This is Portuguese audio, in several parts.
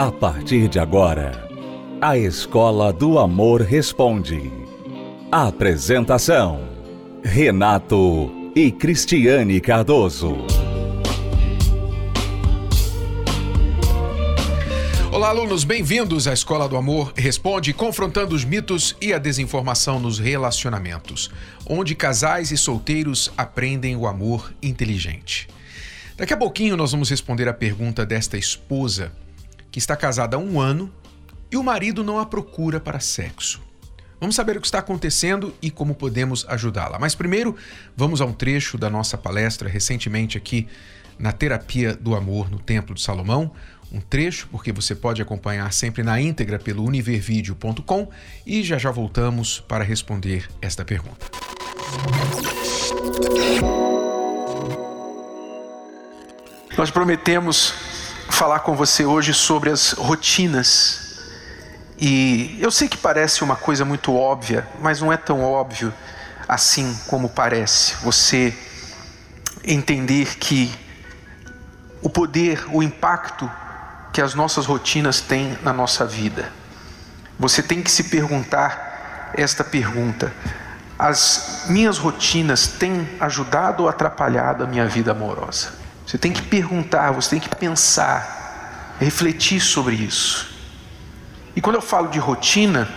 A partir de agora, a Escola do Amor Responde. Apresentação: Renato e Cristiane Cardoso. Olá, alunos, bem-vindos à Escola do Amor Responde, confrontando os mitos e a desinformação nos relacionamentos, onde casais e solteiros aprendem o amor inteligente. Daqui a pouquinho nós vamos responder a pergunta desta esposa que está casada há um ano e o marido não a procura para sexo. Vamos saber o que está acontecendo e como podemos ajudá-la. Mas primeiro, vamos a um trecho da nossa palestra recentemente aqui na Terapia do Amor no Templo de Salomão. Um trecho, porque você pode acompanhar sempre na íntegra pelo univervideo.com e já já voltamos para responder esta pergunta. Nós prometemos falar com você hoje sobre as rotinas. E eu sei que parece uma coisa muito óbvia, mas não é tão óbvio assim como parece. Você entender que o poder, o impacto que as nossas rotinas têm na nossa vida. Você tem que se perguntar esta pergunta: as minhas rotinas têm ajudado ou atrapalhado a minha vida amorosa? Você tem que perguntar, você tem que pensar, refletir sobre isso. E quando eu falo de rotina,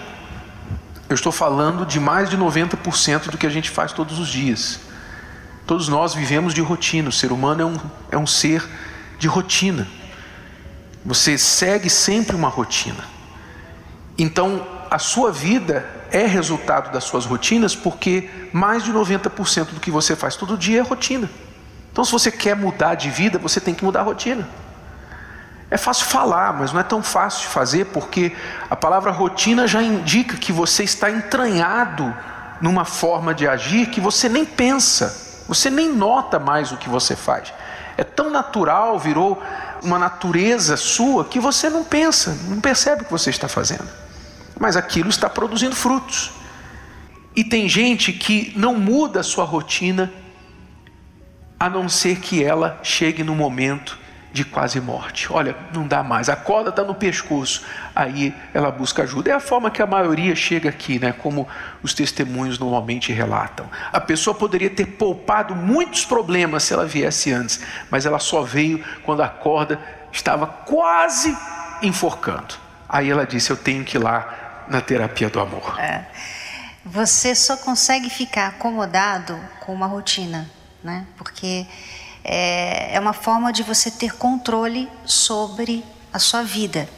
eu estou falando de mais de 90% do que a gente faz todos os dias. Todos nós vivemos de rotina, o ser humano é um, é um ser de rotina. Você segue sempre uma rotina. Então, a sua vida é resultado das suas rotinas, porque mais de 90% do que você faz todo dia é rotina. Então, se você quer mudar de vida, você tem que mudar a rotina. É fácil falar, mas não é tão fácil de fazer, porque a palavra rotina já indica que você está entranhado numa forma de agir que você nem pensa, você nem nota mais o que você faz. É tão natural, virou uma natureza sua que você não pensa, não percebe o que você está fazendo. Mas aquilo está produzindo frutos. E tem gente que não muda a sua rotina a não ser que ela chegue no momento de quase morte. Olha, não dá mais, a corda está no pescoço. Aí ela busca ajuda. É a forma que a maioria chega aqui, né? como os testemunhos normalmente relatam. A pessoa poderia ter poupado muitos problemas se ela viesse antes, mas ela só veio quando a corda estava quase enforcando. Aí ela disse: Eu tenho que ir lá na terapia do amor. É. Você só consegue ficar acomodado com uma rotina né? Porque é, é uma forma de você ter controle sobre a sua vida.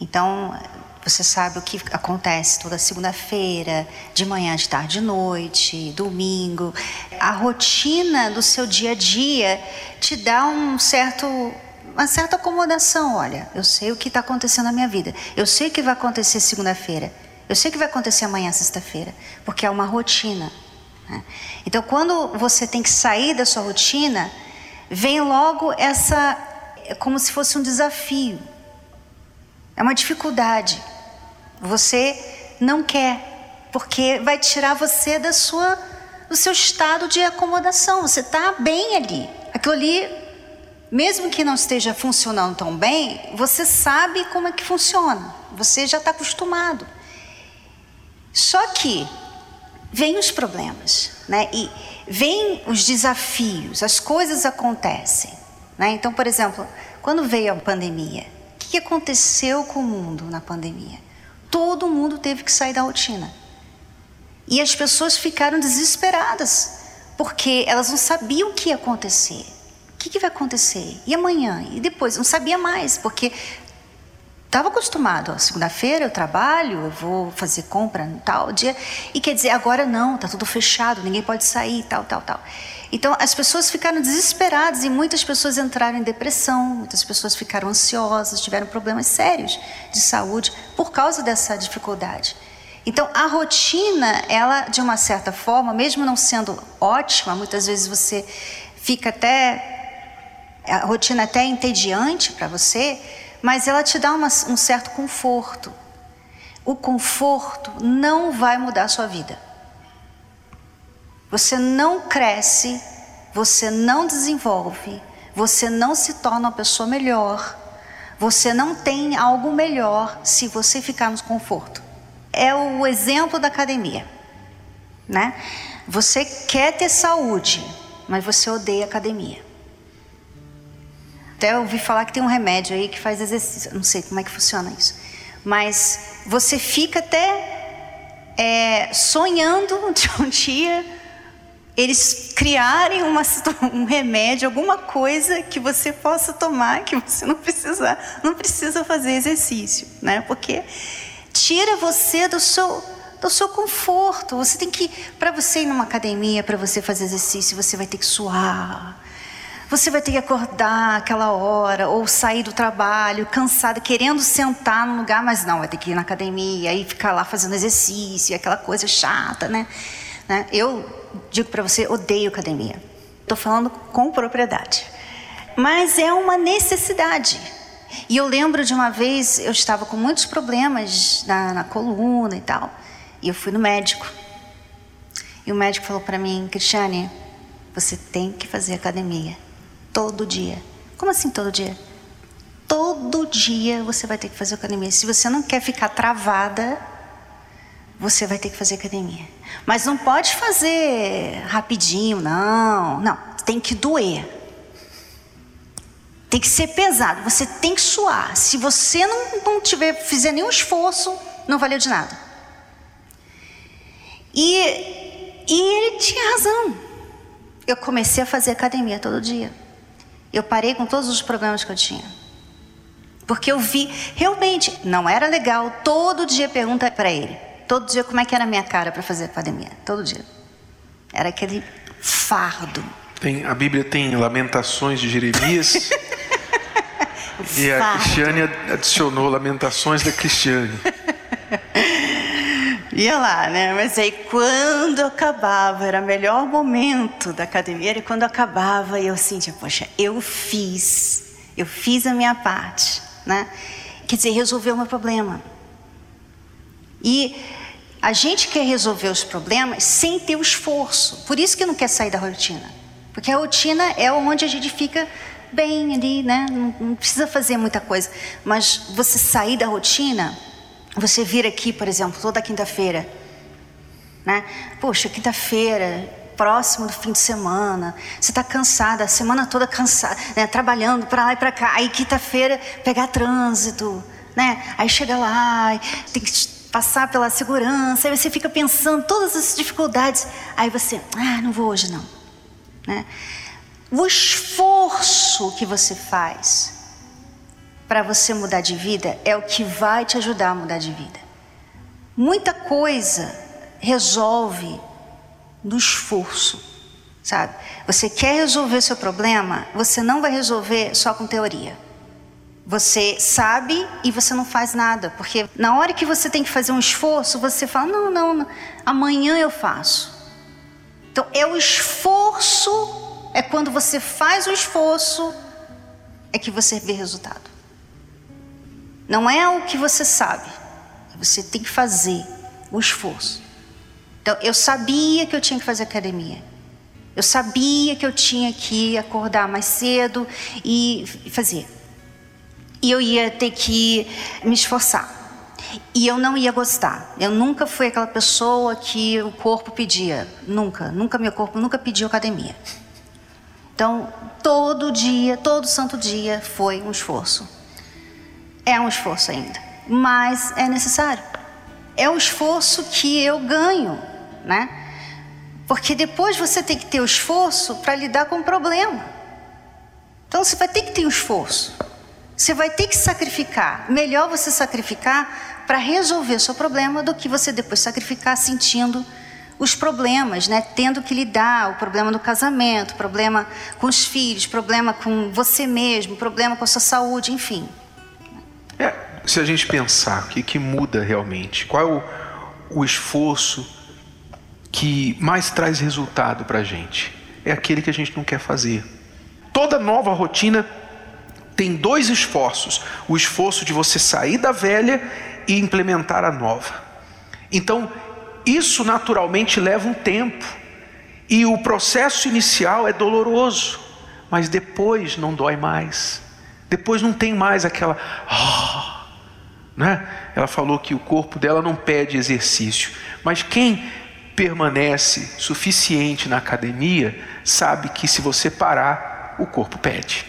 Então, você sabe o que acontece toda segunda-feira, de manhã, de tarde, de noite, domingo. A rotina do seu dia a dia te dá um certo, uma certa acomodação. Olha, eu sei o que está acontecendo na minha vida. Eu sei o que vai acontecer segunda-feira. Eu sei o que vai acontecer amanhã, sexta-feira. Porque é uma rotina. Né? Então, quando você tem que sair da sua rotina, vem logo essa, é como se fosse um desafio, é uma dificuldade. Você não quer, porque vai tirar você da sua, do seu estado de acomodação. Você está bem ali. Aquilo ali, mesmo que não esteja funcionando tão bem, você sabe como é que funciona. Você já está acostumado. Só que vêm os problemas, né? E vêm os desafios, as coisas acontecem, né? Então, por exemplo, quando veio a pandemia, o que aconteceu com o mundo na pandemia? Todo mundo teve que sair da rotina. E as pessoas ficaram desesperadas, porque elas não sabiam o que ia acontecer. O que, que vai acontecer? E amanhã? E depois? Não sabia mais, porque estava acostumado. Segunda-feira eu trabalho, eu vou fazer compra no tal dia. E quer dizer, agora não, está tudo fechado, ninguém pode sair, tal, tal, tal. Então as pessoas ficaram desesperadas e muitas pessoas entraram em depressão, muitas pessoas ficaram ansiosas, tiveram problemas sérios de saúde por causa dessa dificuldade. Então a rotina, ela de uma certa forma, mesmo não sendo ótima, muitas vezes você fica até a rotina até entediante para você, mas ela te dá uma, um certo conforto. O conforto não vai mudar a sua vida. Você não cresce, você não desenvolve, você não se torna uma pessoa melhor, Você não tem algo melhor se você ficar no conforto. É o exemplo da academia, né? Você quer ter saúde, mas você odeia academia. Até ouvi falar que tem um remédio aí que faz exercício. Não sei como é que funciona isso. Mas você fica até é, sonhando de um dia eles criarem uma, um remédio, alguma coisa que você possa tomar, que você não precisa, não precisa fazer exercício, né? Porque tira você do seu, do seu conforto. Você tem que, para você ir numa academia, para você fazer exercício, você vai ter que suar, você vai ter que acordar aquela hora, ou sair do trabalho, cansada, querendo sentar num lugar, mas não, vai ter que ir na academia, e ficar lá fazendo exercício, aquela coisa chata, né? né? Eu digo para você, odeio academia. Estou falando com propriedade. Mas é uma necessidade. E eu lembro de uma vez, eu estava com muitos problemas na, na coluna e tal, e eu fui no médico. E o médico falou para mim, Cristiane, você tem que fazer academia. Todo dia. Como assim todo dia? Todo dia você vai ter que fazer academia. Se você não quer ficar travada, você vai ter que fazer academia. Mas não pode fazer rapidinho, não. Não, tem que doer. Tem que ser pesado. Você tem que suar. Se você não, não tiver, fizer nenhum esforço, não valeu de nada. E, e ele tinha razão. Eu comecei a fazer academia todo dia. Eu parei com todos os problemas que eu tinha. Porque eu vi, realmente, não era legal. Todo dia pergunta para ele: todo dia como é que era a minha cara para fazer academia. Todo dia. Era aquele fardo. Tem, a Bíblia tem Lamentações de Jeremias. e a Cristiane adicionou Lamentações da Cristiane. Ia lá, né? Mas aí quando acabava, era o melhor momento da academia, era quando acabava e eu sentia, poxa, eu fiz, eu fiz a minha parte, né? Quer dizer, resolveu o meu problema. E a gente quer resolver os problemas sem ter o esforço. Por isso que não quer sair da rotina. Porque a rotina é onde a gente fica bem ali, né? Não, não precisa fazer muita coisa. Mas você sair da rotina você vir aqui, por exemplo, toda quinta-feira, né? Poxa, quinta-feira, próximo do fim de semana, você está cansada, a semana toda cansada, né? trabalhando para lá e para cá. Aí quinta-feira pegar trânsito, né? Aí chega lá, tem que passar pela segurança, aí você fica pensando todas as dificuldades. Aí você, ah, não vou hoje não, né? O esforço que você faz para você mudar de vida é o que vai te ajudar a mudar de vida. Muita coisa resolve no esforço, sabe? Você quer resolver seu problema, você não vai resolver só com teoria. Você sabe e você não faz nada, porque na hora que você tem que fazer um esforço, você fala: não, não, não amanhã eu faço. Então, é o esforço, é quando você faz o esforço, é que você vê resultado. Não é o que você sabe, você tem que fazer o esforço. Então, eu sabia que eu tinha que fazer academia. Eu sabia que eu tinha que acordar mais cedo e fazer. E eu ia ter que me esforçar. E eu não ia gostar. Eu nunca fui aquela pessoa que o corpo pedia. Nunca. Nunca meu corpo nunca pediu academia. Então, todo dia, todo santo dia foi um esforço. É um esforço ainda, mas é necessário. É o esforço que eu ganho, né? Porque depois você tem que ter o esforço para lidar com o problema. Então você vai ter que ter um esforço. Você vai ter que sacrificar. Melhor você sacrificar para resolver o seu problema do que você depois sacrificar sentindo os problemas, né? Tendo que lidar o problema do casamento, problema com os filhos, problema com você mesmo, problema com a sua saúde, enfim. É, se a gente pensar o que, que muda realmente, qual é o, o esforço que mais traz resultado para a gente? É aquele que a gente não quer fazer. Toda nova rotina tem dois esforços: o esforço de você sair da velha e implementar a nova. Então, isso naturalmente leva um tempo, e o processo inicial é doloroso, mas depois não dói mais. Depois não tem mais aquela. Oh, né? Ela falou que o corpo dela não pede exercício, mas quem permanece suficiente na academia sabe que se você parar, o corpo pede.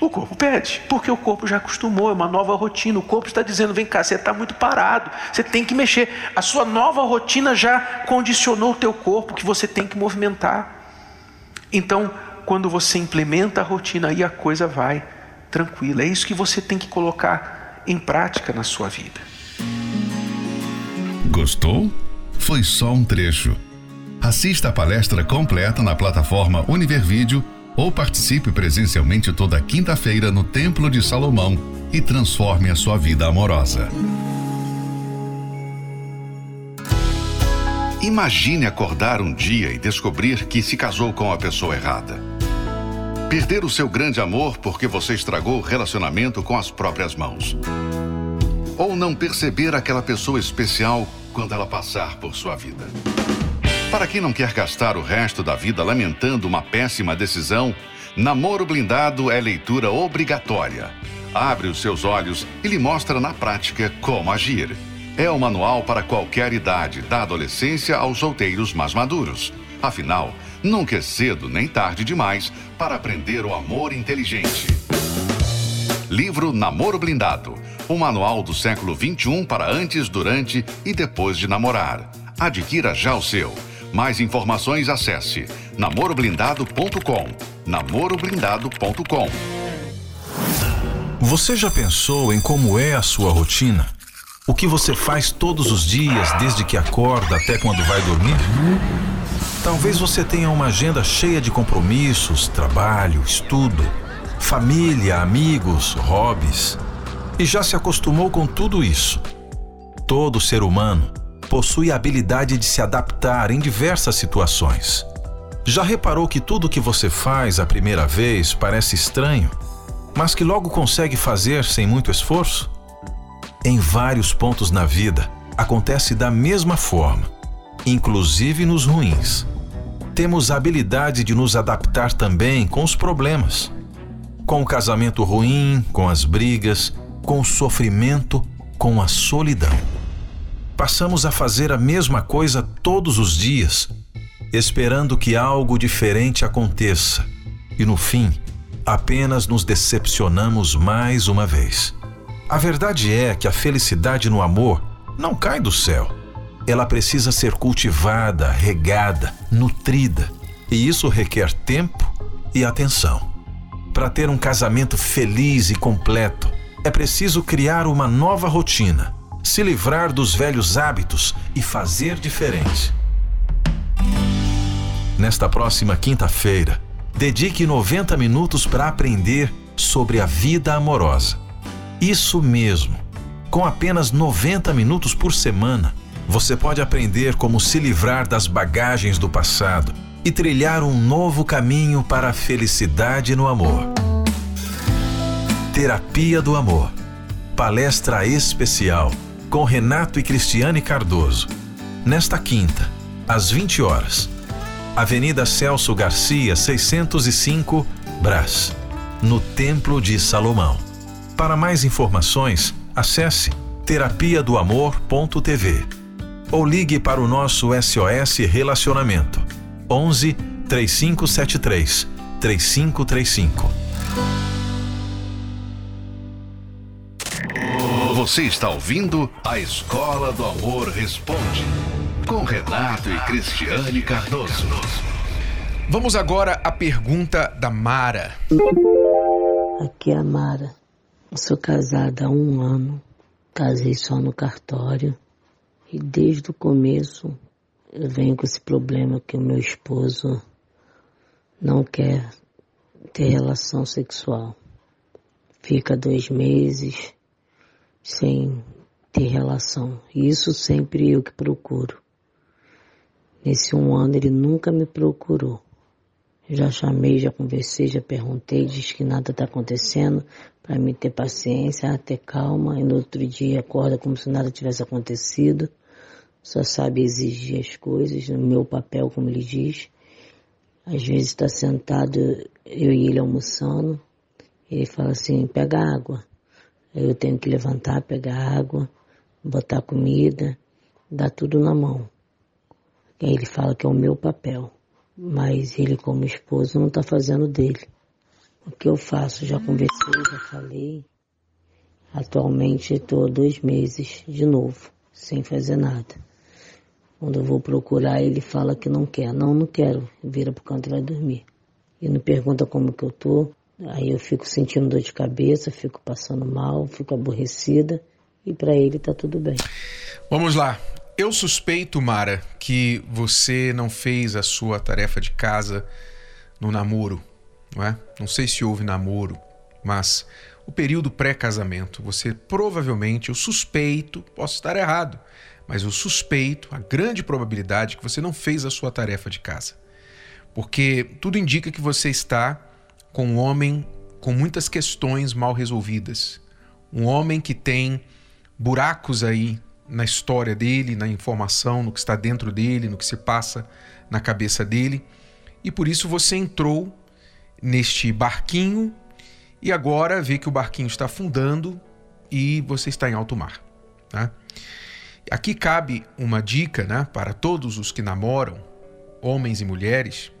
O corpo pede, porque o corpo já acostumou, é uma nova rotina. O corpo está dizendo: vem cá, você está muito parado, você tem que mexer. A sua nova rotina já condicionou o teu corpo que você tem que movimentar. Então, quando você implementa a rotina, aí a coisa vai tranquila. É isso que você tem que colocar em prática na sua vida. Gostou? Foi só um trecho. Assista a palestra completa na plataforma Univervídeo ou participe presencialmente toda quinta-feira no Templo de Salomão e transforme a sua vida amorosa. Imagine acordar um dia e descobrir que se casou com a pessoa errada. Perder o seu grande amor porque você estragou o relacionamento com as próprias mãos. Ou não perceber aquela pessoa especial quando ela passar por sua vida. Para quem não quer gastar o resto da vida lamentando uma péssima decisão, Namoro Blindado é leitura obrigatória. Abre os seus olhos e lhe mostra na prática como agir. É o manual para qualquer idade, da adolescência aos solteiros mais maduros. Afinal, nunca é cedo nem tarde demais para aprender o amor inteligente. Livro Namoro Blindado. Um manual do século XXI para antes, durante e depois de namorar. Adquira já o seu. Mais informações acesse namoroblindado.com. namoroblindado.com. Você já pensou em como é a sua rotina? O que você faz todos os dias, desde que acorda até quando vai dormir? Talvez você tenha uma agenda cheia de compromissos, trabalho, estudo, família, amigos, hobbies. E já se acostumou com tudo isso. Todo ser humano possui a habilidade de se adaptar em diversas situações. Já reparou que tudo que você faz a primeira vez parece estranho, mas que logo consegue fazer sem muito esforço? Em vários pontos na vida, acontece da mesma forma, inclusive nos ruins. Temos a habilidade de nos adaptar também com os problemas. Com o casamento ruim, com as brigas, com o sofrimento, com a solidão passamos a fazer a mesma coisa todos os dias, esperando que algo diferente aconteça, e no fim, apenas nos decepcionamos mais uma vez. A verdade é que a felicidade no amor não cai do céu. Ela precisa ser cultivada, regada, nutrida, e isso requer tempo e atenção. Para ter um casamento feliz e completo, é preciso criar uma nova rotina se livrar dos velhos hábitos e fazer diferente. Nesta próxima quinta-feira, dedique 90 minutos para aprender sobre a vida amorosa. Isso mesmo. Com apenas 90 minutos por semana, você pode aprender como se livrar das bagagens do passado e trilhar um novo caminho para a felicidade no amor. Terapia do Amor. Palestra especial com Renato e Cristiane Cardoso. Nesta quinta, às 20 horas. Avenida Celso Garcia, 605, Brás, no Templo de Salomão. Para mais informações, acesse terapia do amor.tv ou ligue para o nosso SOS Relacionamento 11 3573 3535. Você está ouvindo a Escola do Amor Responde, com Renato e Cristiane Cardoso. Vamos agora à pergunta da Mara. Aqui é a Mara. Eu sou casada há um ano, casei só no cartório e desde o começo eu venho com esse problema que o meu esposo não quer ter relação sexual. Fica dois meses, sem ter relação. Isso sempre eu que procuro. Nesse um ano ele nunca me procurou. Já chamei, já conversei, já perguntei, diz que nada está acontecendo, para mim ter paciência, ter calma, e no outro dia acorda como se nada tivesse acontecido, só sabe exigir as coisas, no meu papel, como ele diz. Às vezes está sentado, eu e ele almoçando, Ele fala assim, pega água. Eu tenho que levantar, pegar água, botar comida, dar tudo na mão. Ele fala que é o meu papel. Mas ele como esposo não está fazendo dele. O que eu faço? Já conversei, já falei. Atualmente estou dois meses de novo, sem fazer nada. Quando eu vou procurar, ele fala que não quer. Não, não quero. Vira pro canto e vai dormir. E não pergunta como que eu tô. Aí eu fico sentindo dor de cabeça, fico passando mal, fico aborrecida. E para ele tá tudo bem. Vamos lá. Eu suspeito, Mara, que você não fez a sua tarefa de casa no namoro, não é? Não sei se houve namoro, mas o período pré-casamento, você provavelmente, eu suspeito, posso estar errado, mas eu suspeito, a grande probabilidade que você não fez a sua tarefa de casa. Porque tudo indica que você está com um homem com muitas questões mal resolvidas. Um homem que tem buracos aí na história dele, na informação, no que está dentro dele, no que se passa na cabeça dele. E por isso você entrou neste barquinho e agora vê que o barquinho está afundando e você está em alto mar. Né? Aqui cabe uma dica né, para todos os que namoram, homens e mulheres,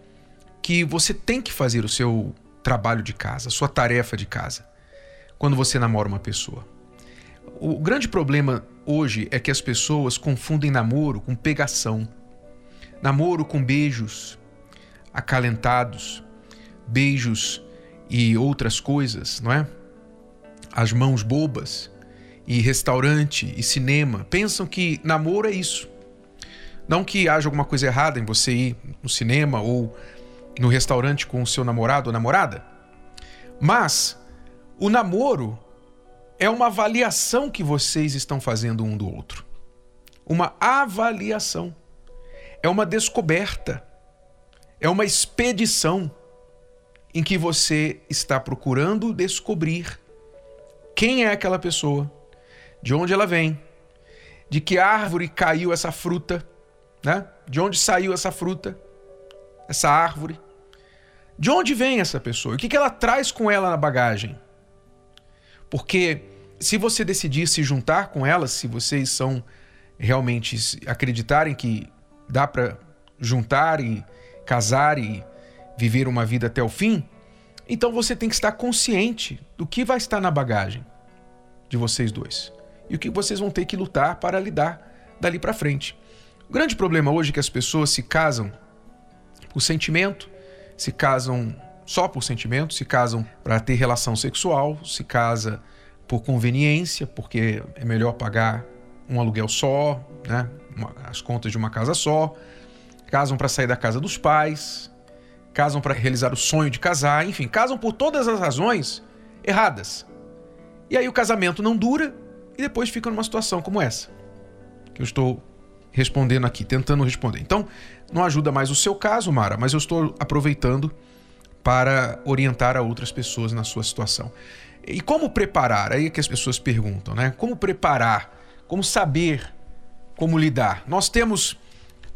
que você tem que fazer o seu trabalho de casa, a sua tarefa de casa, quando você namora uma pessoa. O grande problema hoje é que as pessoas confundem namoro com pegação. Namoro com beijos acalentados, beijos e outras coisas, não é? As mãos bobas e restaurante e cinema pensam que namoro é isso. Não que haja alguma coisa errada em você ir no cinema ou no restaurante com o seu namorado ou namorada, mas o namoro é uma avaliação que vocês estão fazendo um do outro. Uma avaliação. É uma descoberta. É uma expedição em que você está procurando descobrir quem é aquela pessoa de onde ela vem, de que árvore caiu essa fruta, né? De onde saiu essa fruta, essa árvore. De onde vem essa pessoa? O que ela traz com ela na bagagem? Porque se você decidir se juntar com ela, se vocês são realmente acreditarem que dá para juntar e casar e viver uma vida até o fim, então você tem que estar consciente do que vai estar na bagagem de vocês dois e o que vocês vão ter que lutar para lidar dali para frente. O grande problema hoje é que as pessoas se casam por sentimento, se casam só por sentimento, se casam para ter relação sexual, se casa por conveniência, porque é melhor pagar um aluguel só, né? as contas de uma casa só, casam para sair da casa dos pais, casam para realizar o sonho de casar, enfim, casam por todas as razões erradas. E aí o casamento não dura e depois fica numa situação como essa, que eu estou respondendo aqui, tentando responder. Então, não ajuda mais o seu caso, Mara, mas eu estou aproveitando para orientar a outras pessoas na sua situação. E como preparar? Aí é que as pessoas perguntam, né? Como preparar? Como saber como lidar? Nós temos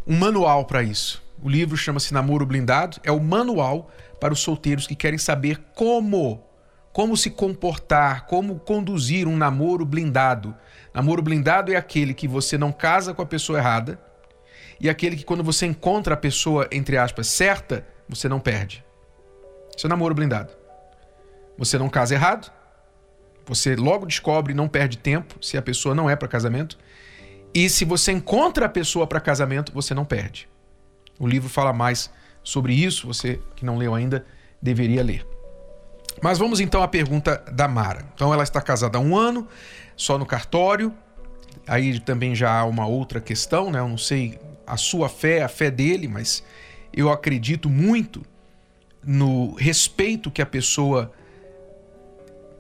um manual para isso. O livro chama-se Namoro Blindado, é o manual para os solteiros que querem saber como como se comportar, como conduzir um namoro blindado. Namoro blindado é aquele que você não casa com a pessoa errada e aquele que quando você encontra a pessoa, entre aspas, certa, você não perde. Isso é namoro blindado. Você não casa errado, você logo descobre e não perde tempo se a pessoa não é para casamento. E se você encontra a pessoa para casamento, você não perde. O livro fala mais sobre isso, você que não leu ainda deveria ler. Mas vamos então à pergunta da Mara. Então ela está casada há um ano, só no cartório. Aí também já há uma outra questão, né? Eu não sei a sua fé, a fé dele, mas eu acredito muito no respeito que a pessoa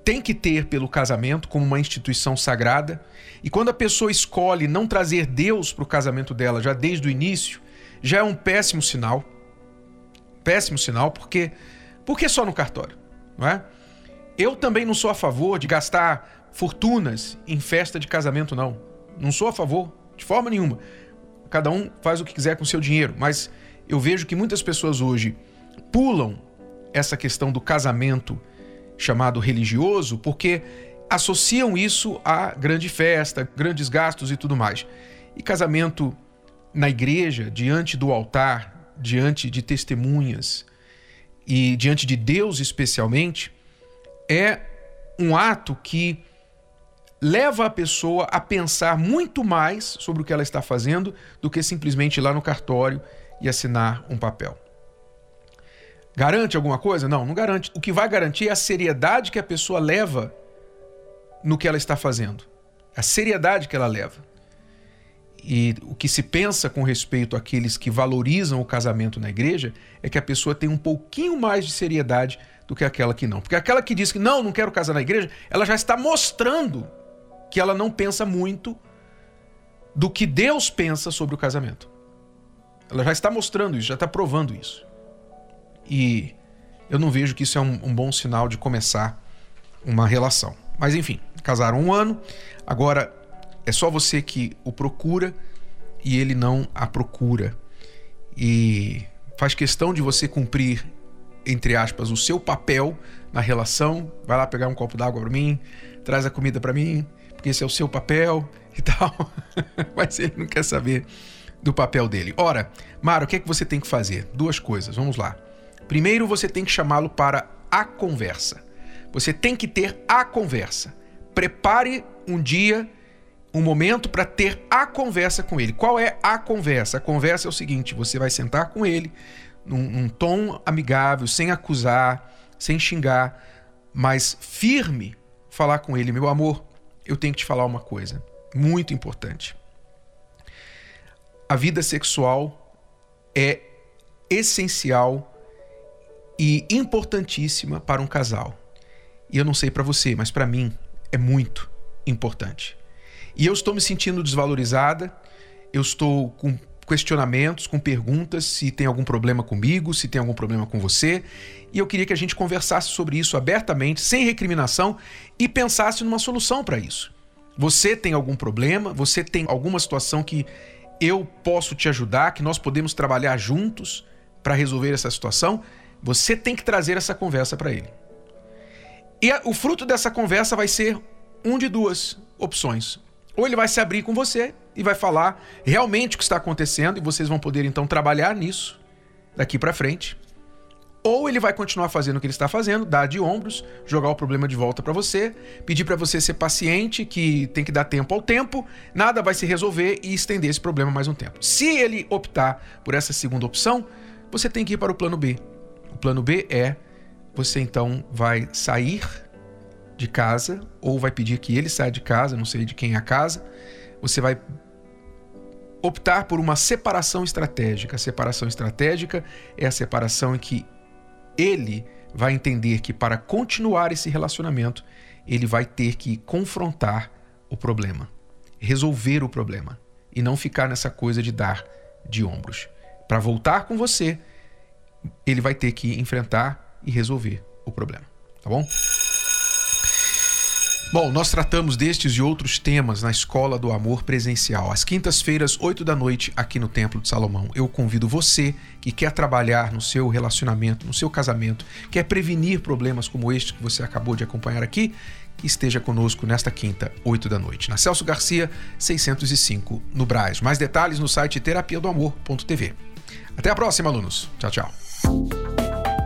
tem que ter pelo casamento como uma instituição sagrada. E quando a pessoa escolhe não trazer Deus para o casamento dela já desde o início, já é um péssimo sinal. Péssimo sinal, porque por que só no cartório? não é? Eu também não sou a favor de gastar fortunas em festa de casamento, não. Não sou a favor, de forma nenhuma. Cada um faz o que quiser com seu dinheiro, mas eu vejo que muitas pessoas hoje pulam essa questão do casamento chamado religioso, porque associam isso a grande festa, grandes gastos e tudo mais. E casamento na igreja, diante do altar, diante de testemunhas e diante de Deus especialmente, é um ato que leva a pessoa a pensar muito mais sobre o que ela está fazendo do que simplesmente ir lá no cartório e assinar um papel. Garante alguma coisa? Não, não garante. O que vai garantir é a seriedade que a pessoa leva no que ela está fazendo. A seriedade que ela leva. E o que se pensa com respeito àqueles que valorizam o casamento na igreja é que a pessoa tem um pouquinho mais de seriedade do que aquela que não. Porque aquela que diz que não, não quero casar na igreja, ela já está mostrando que ela não pensa muito do que Deus pensa sobre o casamento. Ela já está mostrando isso, já está provando isso. E eu não vejo que isso é um, um bom sinal de começar uma relação. Mas enfim, casaram um ano, agora é só você que o procura e ele não a procura. E faz questão de você cumprir, entre aspas, o seu papel na relação. Vai lá pegar um copo d'água para mim, traz a comida para mim, porque esse é o seu papel e tal. Mas ele não quer saber do papel dele. Ora, Mara, o que é que você tem que fazer? Duas coisas, vamos lá. Primeiro, você tem que chamá-lo para a conversa. Você tem que ter a conversa. Prepare um dia, um momento para ter a conversa com ele. Qual é a conversa? A conversa é o seguinte: você vai sentar com ele num, num tom amigável, sem acusar, sem xingar, mas firme, falar com ele, meu amor, eu tenho que te falar uma coisa muito importante. A vida sexual é essencial e importantíssima para um casal. E eu não sei para você, mas para mim é muito importante. E eu estou me sentindo desvalorizada, eu estou com questionamentos, com perguntas, se tem algum problema comigo, se tem algum problema com você. E eu queria que a gente conversasse sobre isso abertamente, sem recriminação e pensasse numa solução para isso. Você tem algum problema? Você tem alguma situação que eu posso te ajudar, que nós podemos trabalhar juntos para resolver essa situação? Você tem que trazer essa conversa para ele. E o fruto dessa conversa vai ser um de duas opções. Ou ele vai se abrir com você e vai falar realmente o que está acontecendo e vocês vão poder então trabalhar nisso daqui para frente. Ou ele vai continuar fazendo o que ele está fazendo, dar de ombros, jogar o problema de volta para você, pedir para você ser paciente, que tem que dar tempo ao tempo, nada vai se resolver e estender esse problema mais um tempo. Se ele optar por essa segunda opção, você tem que ir para o plano B. O plano B é você então vai sair de casa ou vai pedir que ele saia de casa, não sei de quem é a casa. Você vai optar por uma separação estratégica. A separação estratégica é a separação em que ele vai entender que para continuar esse relacionamento, ele vai ter que confrontar o problema, resolver o problema e não ficar nessa coisa de dar de ombros. Para voltar com você, ele vai ter que enfrentar e resolver o problema, tá bom? Bom, nós tratamos destes e outros temas na Escola do Amor Presencial, às quintas-feiras, 8 da noite, aqui no Templo de Salomão. Eu convido você que quer trabalhar no seu relacionamento, no seu casamento, quer prevenir problemas como este que você acabou de acompanhar aqui, esteja conosco nesta quinta, 8 da noite, na Celso Garcia, 605, no Braz. Mais detalhes no site terapia do amor.tv. Até a próxima, alunos. Tchau, tchau.